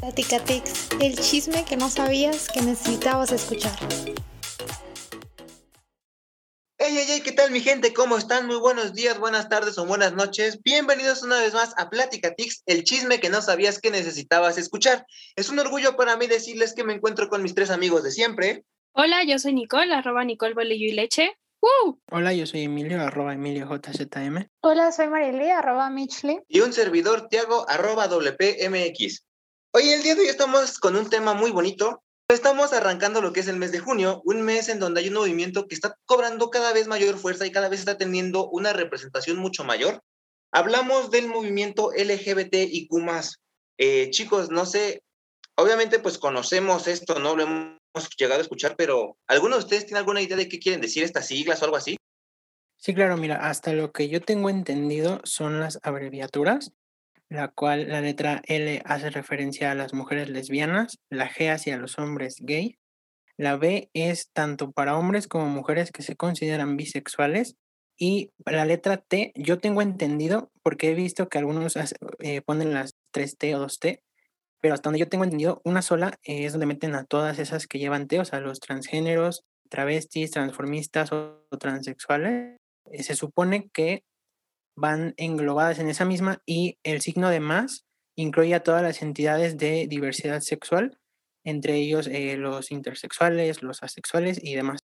Platicatix, el chisme que no sabías que necesitabas escuchar. Hey, hey, hey, ¿qué tal mi gente? ¿Cómo están? Muy buenos días, buenas tardes o buenas noches. Bienvenidos una vez más a Platicatix, el chisme que no sabías que necesitabas escuchar. Es un orgullo para mí decirles que me encuentro con mis tres amigos de siempre. Hola, yo soy Nicole, arroba Nicole Bolillo y Leche. Hola, yo soy Emilio, arroba Emilio JZM. Hola, soy Marily, arroba Mitchley. Y un servidor, Tiago, arroba WPMX. Hoy el día de hoy estamos con un tema muy bonito. Estamos arrancando lo que es el mes de junio, un mes en donde hay un movimiento que está cobrando cada vez mayor fuerza y cada vez está teniendo una representación mucho mayor. Hablamos del movimiento LGBTIQ+. Eh, chicos, no sé, obviamente pues conocemos esto, ¿no? Lo hemos llegado a escuchar, pero ¿alguno de ustedes tiene alguna idea de qué quieren decir estas siglas o algo así? Sí, claro, mira, hasta lo que yo tengo entendido son las abreviaturas la cual la letra L hace referencia a las mujeres lesbianas, la G hacia los hombres gay, la B es tanto para hombres como mujeres que se consideran bisexuales y la letra T yo tengo entendido porque he visto que algunos eh, ponen las 3T o 2T, pero hasta donde yo tengo entendido una sola es donde meten a todas esas que llevan T, o sea, los transgéneros, travestis, transformistas o transexuales. Eh, se supone que van englobadas en esa misma y el signo de más incluye a todas las entidades de diversidad sexual, entre ellos eh, los intersexuales, los asexuales y demás.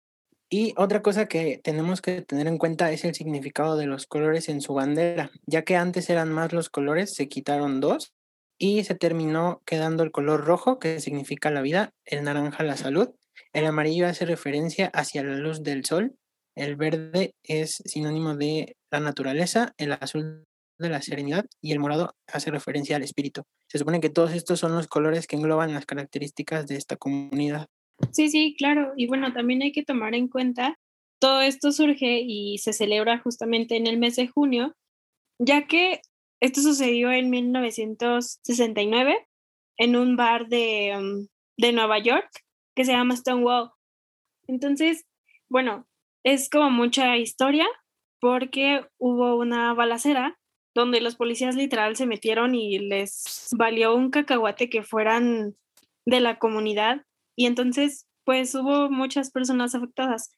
Y otra cosa que tenemos que tener en cuenta es el significado de los colores en su bandera, ya que antes eran más los colores, se quitaron dos y se terminó quedando el color rojo, que significa la vida, el naranja la salud, el amarillo hace referencia hacia la luz del sol el verde es sinónimo de la naturaleza, el azul de la serenidad y el morado hace referencia al espíritu. Se supone que todos estos son los colores que engloban las características de esta comunidad. Sí, sí, claro. Y bueno, también hay que tomar en cuenta, todo esto surge y se celebra justamente en el mes de junio, ya que esto sucedió en 1969 en un bar de, um, de Nueva York que se llama Stonewall. Entonces, bueno, es como mucha historia porque hubo una balacera donde los policías literal se metieron y les valió un cacahuate que fueran de la comunidad y entonces pues hubo muchas personas afectadas.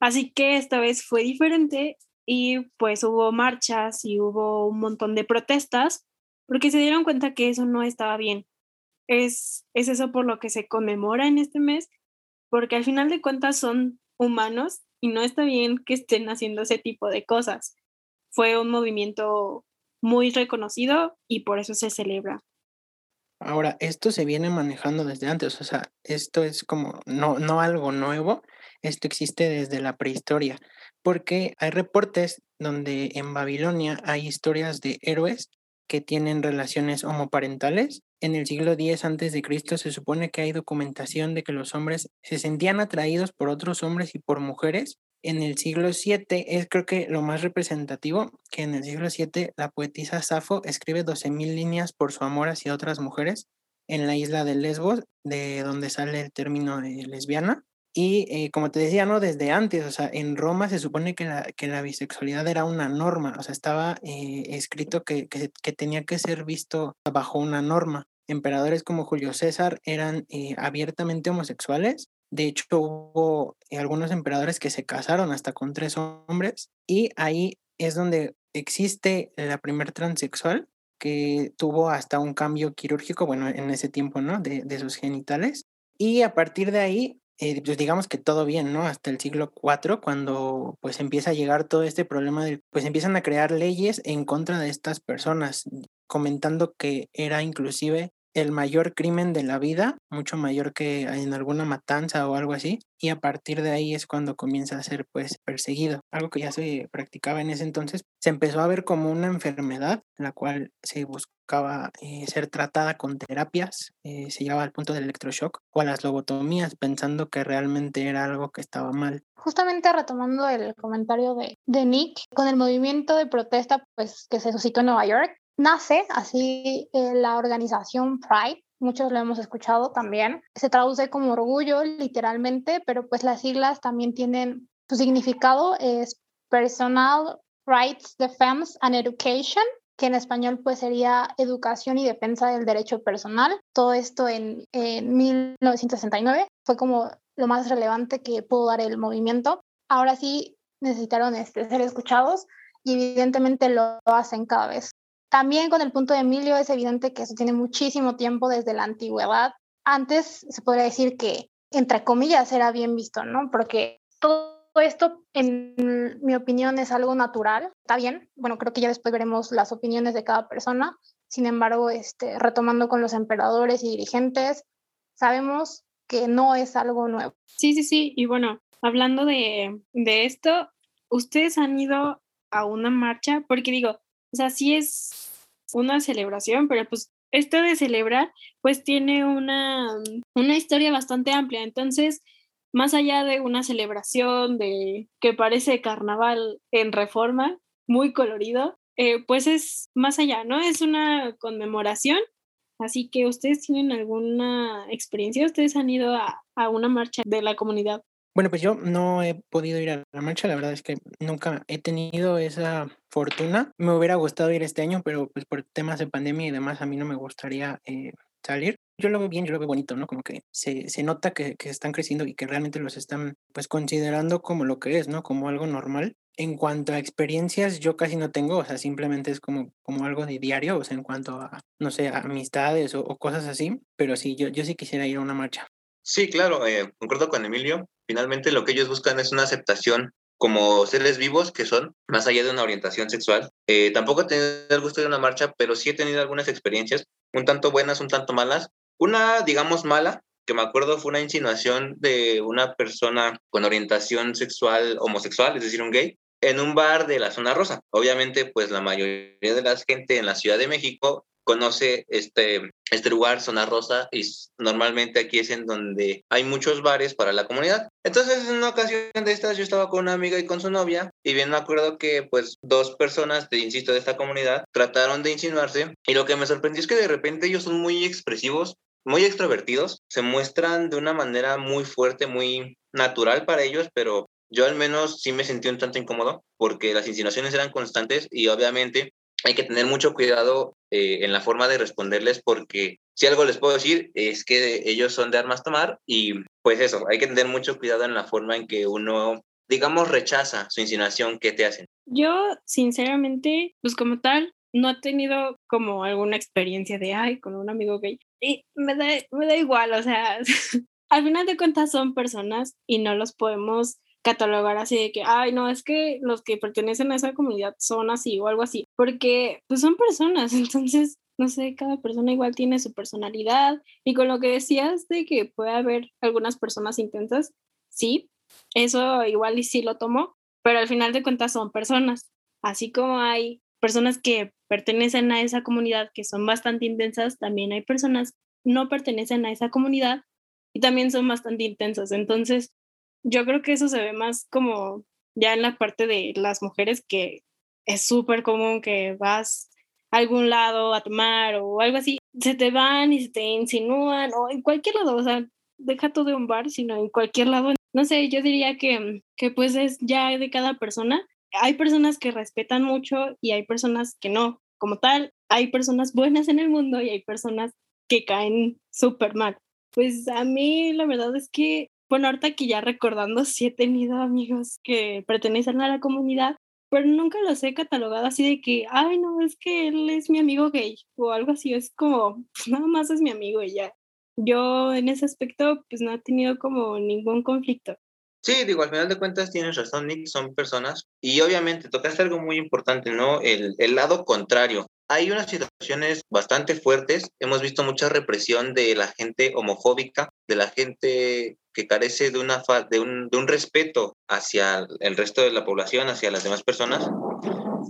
Así que esta vez fue diferente y pues hubo marchas y hubo un montón de protestas porque se dieron cuenta que eso no estaba bien. Es, es eso por lo que se conmemora en este mes, porque al final de cuentas son humanos y no está bien que estén haciendo ese tipo de cosas. Fue un movimiento muy reconocido y por eso se celebra. Ahora, esto se viene manejando desde antes, o sea, esto es como no, no algo nuevo, esto existe desde la prehistoria, porque hay reportes donde en Babilonia hay historias de héroes que tienen relaciones homoparentales. En el siglo X a.C. se supone que hay documentación de que los hombres se sentían atraídos por otros hombres y por mujeres. En el siglo VII es creo que lo más representativo, que en el siglo VII la poetisa Safo escribe 12.000 líneas por su amor hacia otras mujeres en la isla de Lesbos, de donde sale el término de lesbiana. Y eh, como te decía, ¿no? Desde antes, o sea, en Roma se supone que la, que la bisexualidad era una norma, o sea, estaba eh, escrito que, que, tenía que ser visto bajo una norma. Emperadores como Julio César eran eh, abiertamente homosexuales. De hecho, hubo algunos emperadores que se casaron hasta con tres hombres y ahí es donde existe la primer transexual que tuvo hasta un cambio quirúrgico, bueno, en ese tiempo, ¿no? De, de sus genitales. Y a partir de ahí eh, pues digamos que todo bien, ¿no? Hasta el siglo IV, cuando pues empieza a llegar todo este problema de, pues empiezan a crear leyes en contra de estas personas, comentando que era inclusive el mayor crimen de la vida, mucho mayor que en alguna matanza o algo así, y a partir de ahí es cuando comienza a ser pues perseguido, algo que ya se practicaba en ese entonces, se empezó a ver como una enfermedad, la cual se buscaba eh, ser tratada con terapias, eh, se llevaba al punto del electroshock o a las lobotomías, pensando que realmente era algo que estaba mal. Justamente retomando el comentario de, de Nick, con el movimiento de protesta pues que se suscitó en Nueva York, nace así eh, la organización Pride, muchos lo hemos escuchado también. Se traduce como orgullo literalmente, pero pues las siglas también tienen su significado, es Personal Rights Defense and Education. que en español pues sería Educación y Defensa del Derecho Personal. Todo esto en, en 1969 fue como lo más relevante que pudo dar el movimiento. Ahora sí necesitaron este, ser escuchados y evidentemente lo hacen cada vez. También con el punto de Emilio es evidente que eso tiene muchísimo tiempo desde la antigüedad. Antes se podría decir que, entre comillas, era bien visto, ¿no? Porque todo esto, en mi opinión, es algo natural. Está bien. Bueno, creo que ya después veremos las opiniones de cada persona. Sin embargo, este, retomando con los emperadores y dirigentes, sabemos que no es algo nuevo. Sí, sí, sí. Y bueno, hablando de, de esto, ¿ustedes han ido a una marcha? Porque digo, o sea, sí es una celebración, pero pues esto de celebrar, pues tiene una, una historia bastante amplia. Entonces, más allá de una celebración de que parece carnaval en reforma, muy colorido, eh, pues es más allá, ¿no? Es una conmemoración. Así que ustedes tienen alguna experiencia, ustedes han ido a, a una marcha de la comunidad. Bueno, pues yo no he podido ir a la marcha, la verdad es que nunca he tenido esa fortuna. Me hubiera gustado ir este año, pero pues por temas de pandemia y demás a mí no me gustaría eh, salir. Yo lo veo bien, yo lo veo bonito, ¿no? Como que se, se nota que, que, están creciendo y que realmente los están pues considerando como lo que es, ¿no? Como algo normal. En cuanto a experiencias, yo casi no tengo, o sea, simplemente es como, como algo de diario, o sea, en cuanto a, no sé, amistades o, o cosas así, pero sí, yo, yo sí quisiera ir a una marcha. Sí, claro, eh, concuerdo con Emilio. Finalmente lo que ellos buscan es una aceptación como seres vivos que son, más allá de una orientación sexual. Eh, tampoco he tenido el gusto de una marcha, pero sí he tenido algunas experiencias, un tanto buenas, un tanto malas. Una, digamos, mala, que me acuerdo fue una insinuación de una persona con orientación sexual homosexual, es decir, un gay, en un bar de la zona rosa. Obviamente, pues la mayoría de la gente en la Ciudad de México conoce este, este lugar, Zona Rosa, y normalmente aquí es en donde hay muchos bares para la comunidad. Entonces, en una ocasión de estas, yo estaba con una amiga y con su novia, y bien me acuerdo que, pues, dos personas, te insisto, de esta comunidad, trataron de insinuarse, y lo que me sorprendió es que de repente ellos son muy expresivos, muy extrovertidos, se muestran de una manera muy fuerte, muy natural para ellos, pero yo al menos sí me sentí un tanto incómodo porque las insinuaciones eran constantes y obviamente hay que tener mucho cuidado eh, en la forma de responderles porque si algo les puedo decir es que ellos son de armas tomar y pues eso, hay que tener mucho cuidado en la forma en que uno, digamos, rechaza su insinuación que te hacen. Yo, sinceramente, pues como tal, no he tenido como alguna experiencia de, ay, con un amigo gay. Y me da, me da igual, o sea, al final de cuentas son personas y no los podemos catalogar así de que, ay, no, es que los que pertenecen a esa comunidad son así o algo así, porque pues son personas, entonces, no sé, cada persona igual tiene su personalidad y con lo que decías de que puede haber algunas personas intensas, sí, eso igual y sí lo tomo, pero al final de cuentas son personas, así como hay personas que pertenecen a esa comunidad que son bastante intensas, también hay personas no pertenecen a esa comunidad y también son bastante intensas, entonces yo creo que eso se ve más como ya en la parte de las mujeres que es súper común que vas a algún lado a tomar o algo así, se te van y se te insinúan o en cualquier lado, o sea, deja todo de un bar, sino en cualquier lado. No sé, yo diría que, que pues es ya de cada persona. Hay personas que respetan mucho y hay personas que no. Como tal, hay personas buenas en el mundo y hay personas que caen súper mal. Pues a mí la verdad es que bueno, ahorita que ya recordando, sí he tenido amigos que pertenecen a la comunidad, pero nunca los he catalogado así de que, ay, no, es que él es mi amigo gay o algo así, es como, pues nada más es mi amigo y ya. Yo en ese aspecto, pues no he tenido como ningún conflicto. Sí, digo, al final de cuentas tienes razón, Nick, son personas. Y obviamente tocaste algo muy importante, ¿no? El, el lado contrario. Hay unas situaciones bastante fuertes. Hemos visto mucha represión de la gente homofóbica, de la gente que carece de, una de, un, de un respeto hacia el resto de la población, hacia las demás personas.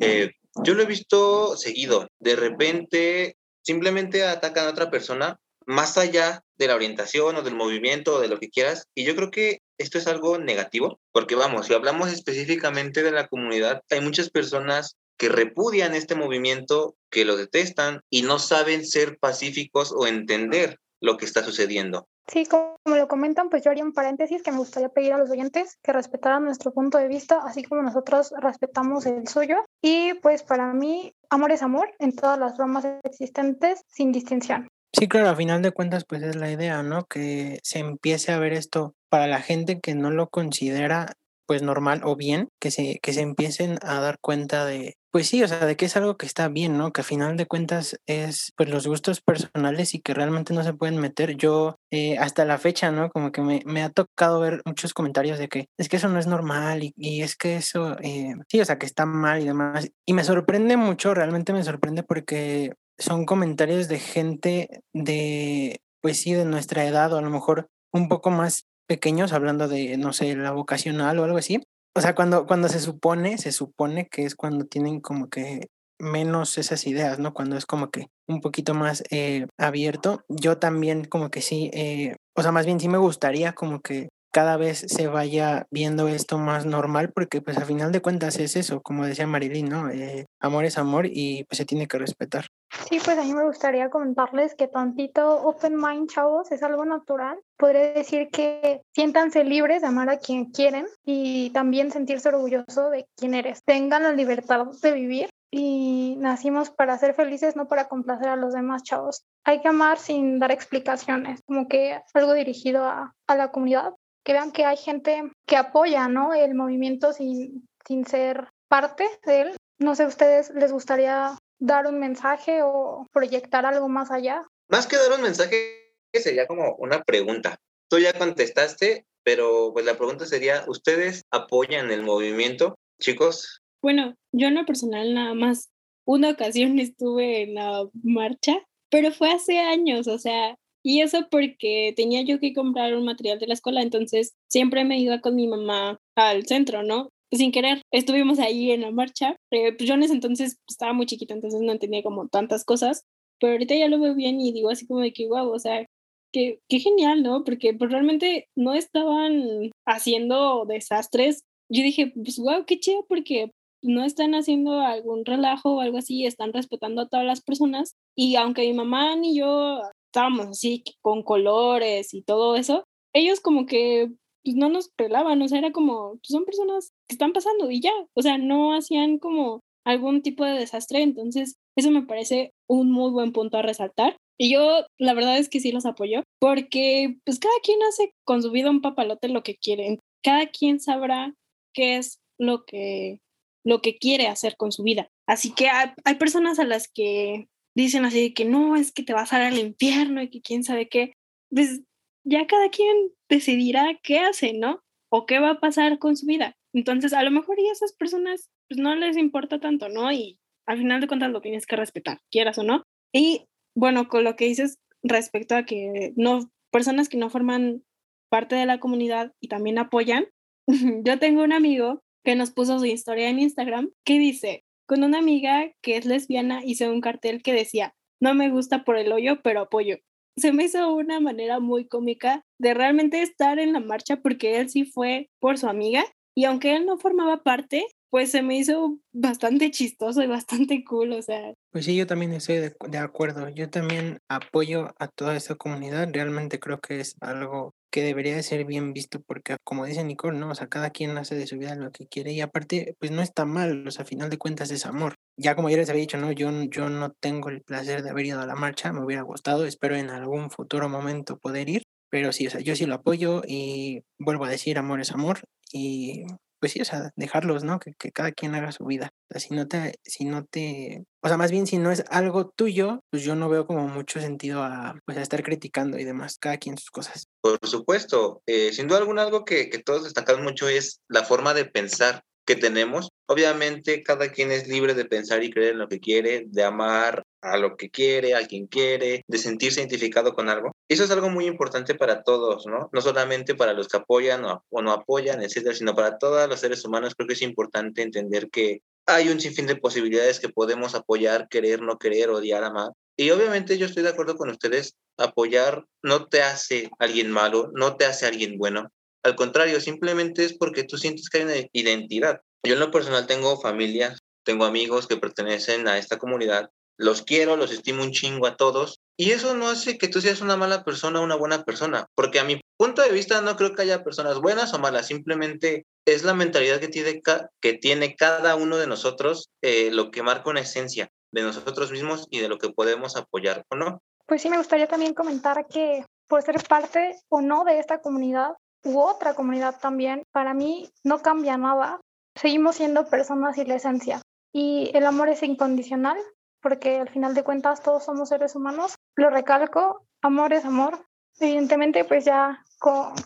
Eh, yo lo he visto seguido. De repente simplemente atacan a otra persona más allá de la orientación o del movimiento o de lo que quieras. Y yo creo que esto es algo negativo, porque vamos, si hablamos específicamente de la comunidad, hay muchas personas que repudian este movimiento, que lo detestan y no saben ser pacíficos o entender lo que está sucediendo. Sí, como lo comentan, pues yo haría un paréntesis que me gustaría pedir a los oyentes que respetaran nuestro punto de vista, así como nosotros respetamos el suyo. Y pues para mí, amor es amor en todas las formas existentes, sin distinción. Sí, claro, a final de cuentas, pues es la idea, ¿no? Que se empiece a ver esto para la gente que no lo considera pues normal o bien, que se, que se empiecen a dar cuenta de, pues sí, o sea, de que es algo que está bien, ¿no? Que a final de cuentas es pues los gustos personales y que realmente no se pueden meter. Yo eh, hasta la fecha, ¿no? Como que me, me, ha tocado ver muchos comentarios de que es que eso no es normal y, y es que eso, eh, sí, o sea, que está mal y demás. Y me sorprende mucho, realmente me sorprende porque son comentarios de gente de, pues sí, de nuestra edad o a lo mejor un poco más pequeños, hablando de, no sé, la vocacional o algo así. O sea, cuando, cuando se supone, se supone que es cuando tienen como que menos esas ideas, ¿no? Cuando es como que un poquito más eh, abierto. Yo también como que sí, eh, o sea, más bien sí me gustaría como que cada vez se vaya viendo esto más normal, porque pues a final de cuentas es eso, como decía Marilyn, ¿no? Eh, amor es amor y pues se tiene que respetar. Sí, pues a mí me gustaría comentarles que tantito open mind, chavos, es algo natural. Podría decir que siéntanse libres de amar a quien quieren y también sentirse orgulloso de quién eres. Tengan la libertad de vivir y nacimos para ser felices, no para complacer a los demás chavos. Hay que amar sin dar explicaciones, como que algo dirigido a, a la comunidad que vean que hay gente que apoya ¿no? el movimiento sin, sin ser parte de él. No sé, ¿ustedes les gustaría dar un mensaje o proyectar algo más allá? Más que dar un mensaje, sería como una pregunta. Tú ya contestaste, pero pues la pregunta sería, ¿ustedes apoyan el movimiento, chicos? Bueno, yo en lo personal nada más una ocasión estuve en la marcha, pero fue hace años, o sea, y eso porque tenía yo que comprar un material de la escuela, entonces siempre me iba con mi mamá al centro, ¿no? Sin querer, estuvimos ahí en la marcha. Eh, pues yo en ese entonces estaba muy chiquita, entonces no entendía como tantas cosas, pero ahorita ya lo veo bien y digo así como de que, wow, o sea, qué, qué genial, ¿no? Porque pues, realmente no estaban haciendo desastres. Yo dije, pues wow, qué chido, porque no están haciendo algún relajo o algo así, están respetando a todas las personas. Y aunque mi mamá ni yo estábamos así con colores y todo eso, ellos como que pues, no nos pelaban, o sea, era como, pues, son personas que están pasando y ya, o sea, no hacían como algún tipo de desastre, entonces eso me parece un muy buen punto a resaltar. Y yo la verdad es que sí los apoyo, porque pues cada quien hace con su vida un papalote lo que quiere, cada quien sabrá qué es lo que, lo que quiere hacer con su vida. Así que hay, hay personas a las que dicen así que no, es que te vas a dar al infierno y que quién sabe qué, pues ya cada quien decidirá qué hace, ¿no? O qué va a pasar con su vida. Entonces, a lo mejor y a esas personas pues no les importa tanto, ¿no? Y al final de cuentas lo tienes que respetar, quieras o no. Y bueno, con lo que dices respecto a que no, personas que no forman parte de la comunidad y también apoyan, yo tengo un amigo que nos puso su historia en Instagram que dice, con una amiga que es lesbiana hice un cartel que decía, no me gusta por el hoyo, pero apoyo. Se me hizo una manera muy cómica de realmente estar en la marcha porque él sí fue por su amiga y aunque él no formaba parte, pues se me hizo bastante chistoso y bastante cool, o sea. Pues sí, yo también estoy de, de acuerdo. Yo también apoyo a toda esta comunidad. Realmente creo que es algo que debería de ser bien visto porque como dice Nicole, ¿no? O sea, cada quien hace de su vida lo que quiere y aparte, pues no está mal, o sea, a final de cuentas es amor. Ya como ya les había dicho, ¿no? Yo, yo no tengo el placer de haber ido a la marcha, me hubiera gustado, espero en algún futuro momento poder ir, pero sí, o sea, yo sí lo apoyo y vuelvo a decir, amor es amor y pues sí, o sea, dejarlos, ¿no? Que, que, cada quien haga su vida. O sea, si no te, si no te, o sea, más bien si no es algo tuyo, pues yo no veo como mucho sentido a, pues, a estar criticando y demás, cada quien sus cosas. Por supuesto, eh, sin duda alguna algo que, que todos destacan mucho es la forma de pensar que tenemos. Obviamente cada quien es libre de pensar y creer en lo que quiere, de amar a lo que quiere, a quien quiere, de sentirse identificado con algo. Eso es algo muy importante para todos, ¿no? No solamente para los que apoyan o, no apoyan, etcétera, sino para todos los seres humanos. Creo que es importante entender que hay un sinfín de posibilidades que podemos apoyar, querer, no querer, odiar, amar. Y obviamente yo estoy de acuerdo con ustedes, apoyar no te hace alguien malo, no te hace alguien bueno, al contrario, simplemente es porque tú sientes que hay una identidad. Yo en lo personal tengo familia, tengo amigos que pertenecen a esta comunidad los quiero, los estimo un chingo a todos. Y eso no hace que tú seas una mala persona o una buena persona, porque a mi punto de vista no creo que haya personas buenas o malas, simplemente es la mentalidad que tiene, que tiene cada uno de nosotros eh, lo que marca una esencia de nosotros mismos y de lo que podemos apoyar o no. Pues sí, me gustaría también comentar que por ser parte o no de esta comunidad u otra comunidad también, para mí no cambia nada. Seguimos siendo personas y la esencia. Y el amor es incondicional, porque al final de cuentas todos somos seres humanos. Lo recalco, amor es amor. Evidentemente, pues ya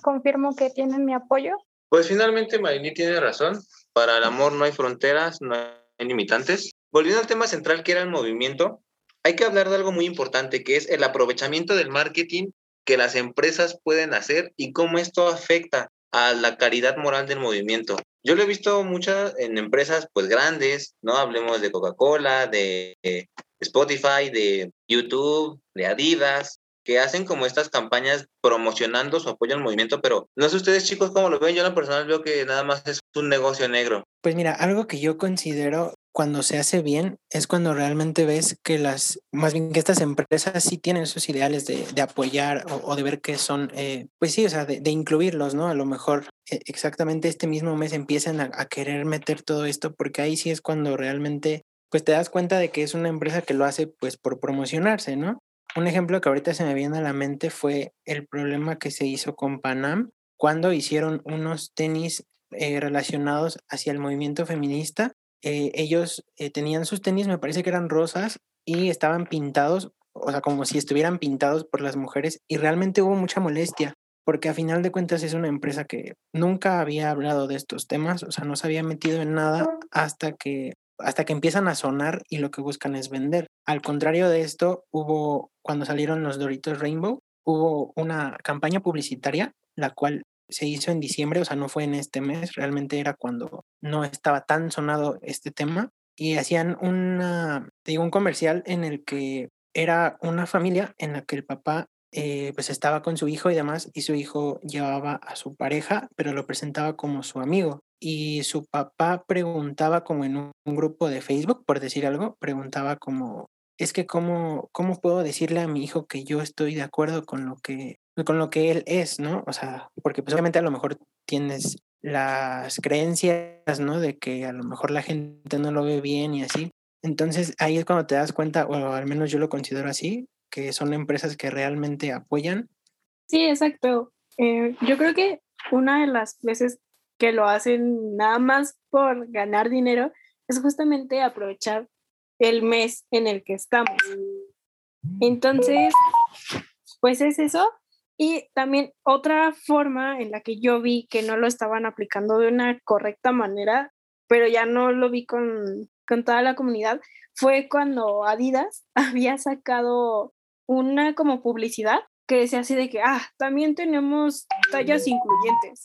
confirmo que tienen mi apoyo. Pues finalmente Marini tiene razón. Para el amor no hay fronteras, no hay limitantes. Volviendo al tema central que era el movimiento, hay que hablar de algo muy importante que es el aprovechamiento del marketing que las empresas pueden hacer y cómo esto afecta a la caridad moral del movimiento. Yo lo he visto muchas en empresas pues grandes, ¿no? Hablemos de Coca-Cola, de Spotify, de YouTube, de Adidas, que hacen como estas campañas promocionando su apoyo al movimiento, pero no sé ustedes chicos cómo lo ven, yo en lo personal veo que nada más es un negocio negro. Pues mira, algo que yo considero cuando se hace bien es cuando realmente ves que las, más bien que estas empresas sí tienen esos ideales de, apoyar o, de ver que son, eh, pues sí, o sea, de, incluirlos, ¿no? A lo mejor eh, exactamente este mismo mes empiezan a, a, querer meter todo esto porque ahí sí es cuando realmente, pues te das cuenta de que es una empresa que lo hace pues por promocionarse, ¿no? Un ejemplo que ahorita se me viene a la mente fue el problema que se hizo con Panam cuando hicieron unos tenis eh, relacionados hacia el movimiento feminista. Eh, ellos eh, tenían sus tenis, me parece que eran rosas, y estaban pintados, o sea, como si estuvieran pintados por las mujeres, y realmente hubo mucha molestia, porque a final de cuentas es una empresa que nunca había hablado de estos temas, o sea, no se había metido en nada hasta que hasta que empiezan a sonar y lo que buscan es vender. Al contrario de esto, hubo, cuando salieron los Doritos Rainbow, hubo una campaña publicitaria, la cual se hizo en diciembre, o sea, no fue en este mes, realmente era cuando no estaba tan sonado este tema, y hacían una, digo, un comercial en el que era una familia en la que el papá eh, pues estaba con su hijo y demás, y su hijo llevaba a su pareja, pero lo presentaba como su amigo y su papá preguntaba como en un, grupo de Facebook, por decir algo, preguntaba como, es que cómo, cómo puedo decirle a mi hijo que yo estoy de acuerdo con lo que, con lo que él es, ¿no? O sea, porque pues obviamente a lo mejor tienes las creencias, ¿no? De que a lo mejor la gente no lo ve bien y así. Entonces ahí es cuando te das cuenta, o al menos yo lo considero así, que son empresas que realmente apoyan. Sí, exacto. Eh, yo creo que una de las veces que lo hacen nada más por ganar dinero, es justamente aprovechar el mes en el que estamos. Entonces, pues es eso. Y también otra forma en la que yo vi que no lo estaban aplicando de una correcta manera, pero ya no lo vi con, con toda la comunidad, fue cuando Adidas había sacado una como publicidad que decía así de que, ah, también tenemos tallas incluyentes.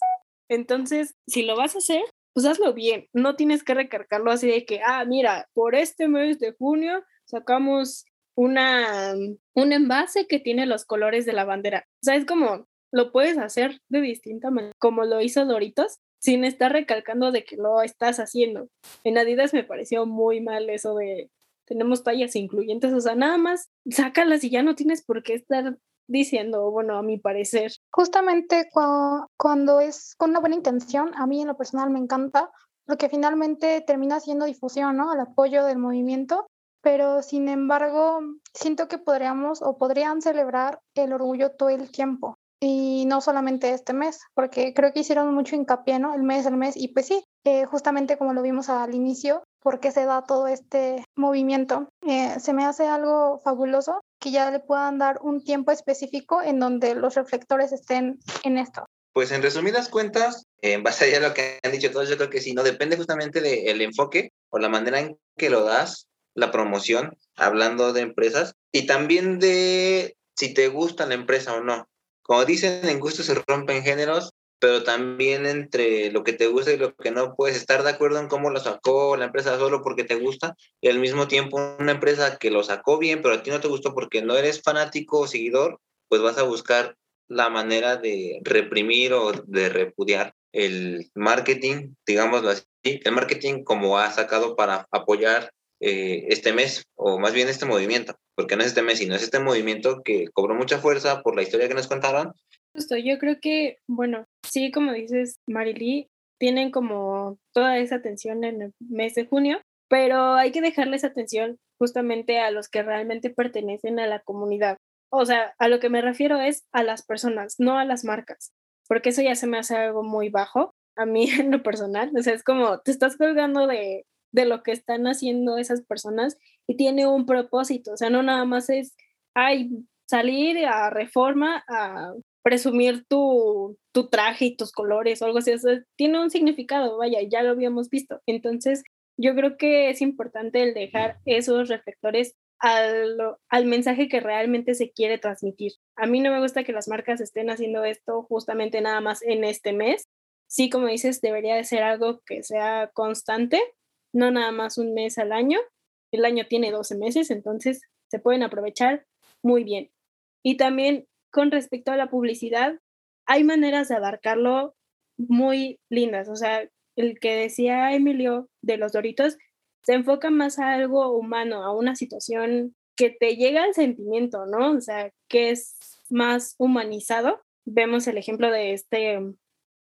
Entonces, si lo vas a hacer, pues hazlo bien. No tienes que recargarlo así de que, ah, mira, por este mes de junio sacamos una, un envase que tiene los colores de la bandera. O sea, es como, lo puedes hacer de distinta manera, como lo hizo Doritos, sin estar recalcando de que lo estás haciendo. En Adidas me pareció muy mal eso de tenemos tallas incluyentes, o sea, nada más sácalas y ya no tienes por qué estar diciendo, bueno, a mi parecer. Justamente cuando, es con una buena intención, a mí en lo personal me encanta, porque finalmente termina siendo difusión, ¿no? Al apoyo del movimiento, pero sin embargo, siento que podríamos o podrían celebrar el orgullo todo el tiempo y no solamente este mes, porque creo que hicieron mucho hincapié, ¿no? El mes, el mes, y pues sí, eh, justamente como lo vimos al inicio, porque se da todo este movimiento, eh, se me hace algo fabuloso que ya le puedan dar un tiempo específico en donde los reflectores estén en esto. Pues en resumidas cuentas, en base a lo que han dicho todos, yo creo que sí, no depende justamente del enfoque o la manera en que lo das, la promoción, hablando de empresas, y también de si te gusta la empresa o no. Como dicen, en gusto se rompen géneros, pero también entre lo que te gusta y lo que no puedes estar de acuerdo en cómo lo sacó la empresa solo porque te gusta y al mismo tiempo una empresa que lo sacó bien, pero a ti no te gustó porque no eres fanático o seguidor, pues vas a buscar la manera de reprimir o de repudiar el marketing, digámoslo así, el marketing como ha sacado para apoyar eh, este mes, o más bien este movimiento, porque no es este mes, sino es este movimiento que cobró mucha fuerza por la historia que nos contaron. Justo, yo creo que, bueno, sí, como dices, Marily, tienen como toda esa atención en el mes de junio, pero hay que dejarles atención justamente a los que realmente pertenecen a la comunidad. O sea, a lo que me refiero es a las personas, no a las marcas, porque eso ya se me hace algo muy bajo a mí en lo personal. O sea, es como te estás colgando de, de lo que están haciendo esas personas y tiene un propósito. O sea, no nada más es, ay, salir a reforma a presumir tu, tu traje y tus colores o algo así. Tiene un significado, vaya, ya lo habíamos visto. Entonces, yo creo que es importante el dejar esos reflectores al, al, mensaje que realmente se quiere transmitir. A mí no me gusta que las marcas estén haciendo esto justamente nada más en este mes. Sí, como dices, debería de ser algo que sea constante, no nada más un mes al año. El año tiene 12 meses, entonces se pueden aprovechar muy bien. Y también con respecto a la publicidad, hay maneras de abarcarlo muy lindas. O sea, el que decía Emilio de los Doritos se enfoca más a algo humano, a una situación que te llega al sentimiento, ¿no? O sea, que es más humanizado. Vemos el ejemplo de este,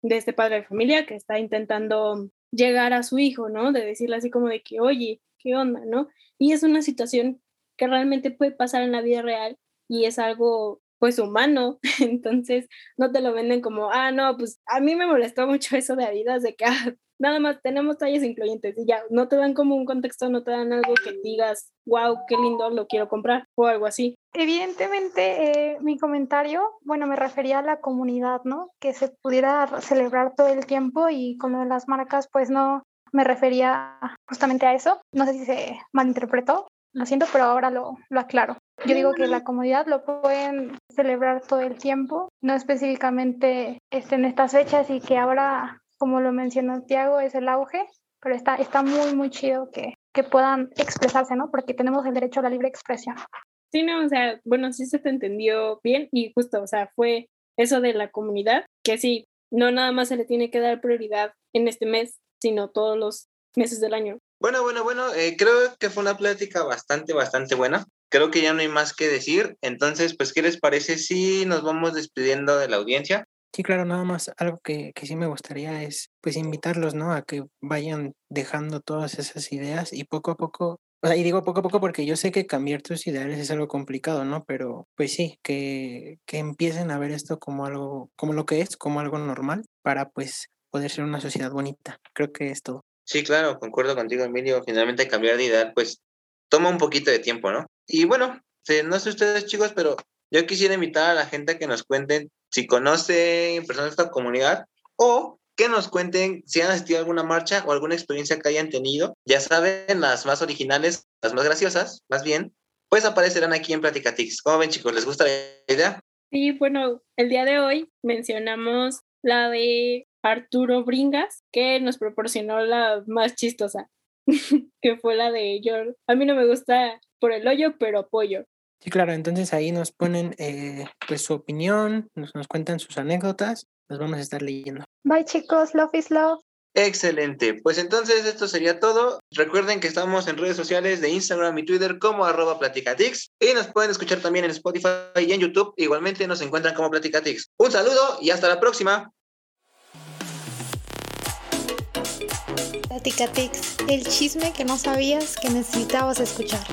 de este padre de familia que está intentando llegar a su hijo, ¿no? De decirle así como de que, oye, ¿qué onda, no? Y es una situación que realmente puede pasar en la vida real y es algo pues humano, entonces no te lo venden como, ah, no, pues a mí me molestó mucho eso de Adidas, de que ah, nada más tenemos tallas incluyentes y ya, no te dan como un contexto, no te dan algo que digas, wow, qué lindo, lo quiero comprar o algo así. Evidentemente, eh, mi comentario, bueno, me refería a la comunidad, ¿no? Que se pudiera celebrar todo el tiempo y con lo de las marcas, pues no me refería justamente a eso. No sé si se malinterpretó, lo siento, pero ahora lo, lo aclaro. Yo digo que la comunidad lo pueden celebrar todo el tiempo, no específicamente este, en estas fechas y que ahora, como lo mencionó Tiago, es el auge, pero está, está muy, muy chido que, que puedan expresarse, ¿no? Porque tenemos el derecho a la libre expresión. Sí, no, o sea, bueno, sí se te entendió bien y justo, o sea, fue eso de la comunidad, que sí, no nada más se le tiene que dar prioridad en este mes, sino todos los meses del año. Bueno, bueno, bueno, eh, creo que fue una plática bastante, bastante buena. Creo que ya no hay más que decir. Entonces, pues, ¿qué les parece si nos vamos despidiendo de la audiencia? Sí, claro, nada más algo que, que sí me gustaría es, pues, invitarlos, ¿no? A que vayan dejando todas esas ideas y poco a poco o sea, y digo poco a poco porque yo sé que cambiar tus ideales es algo complicado, ¿no? Pero pues sí, que, que empiecen a ver esto como algo, como lo que es, como algo normal, para pues poder ser una sociedad bonita. Creo que es todo. Sí, claro, concuerdo contigo, Emilio. Finalmente cambiar de ideal, pues toma un poquito de tiempo, ¿no? Y bueno, no sé ustedes chicos, pero yo quisiera invitar a la gente a que nos cuenten si conocen personas de esta comunidad o que nos cuenten si han asistido a alguna marcha o alguna experiencia que hayan tenido. Ya saben, las más originales, las más graciosas, más bien, pues aparecerán aquí en Platicatix. ¿Cómo ven chicos? ¿Les gusta la idea? Sí, bueno, el día de hoy mencionamos la de Arturo Bringas, que nos proporcionó la más chistosa, que fue la de yo. A mí no me gusta por el hoyo, pero apoyo. Sí, claro, entonces ahí nos ponen eh, pues su opinión, nos, nos cuentan sus anécdotas, los vamos a estar leyendo. Bye chicos, love is love. Excelente, pues entonces esto sería todo. Recuerden que estamos en redes sociales de Instagram y Twitter como arroba platicatix y nos pueden escuchar también en Spotify y en YouTube. Igualmente nos encuentran como platicatix. Un saludo y hasta la próxima. Platicatix, el chisme que no sabías que necesitabas escuchar.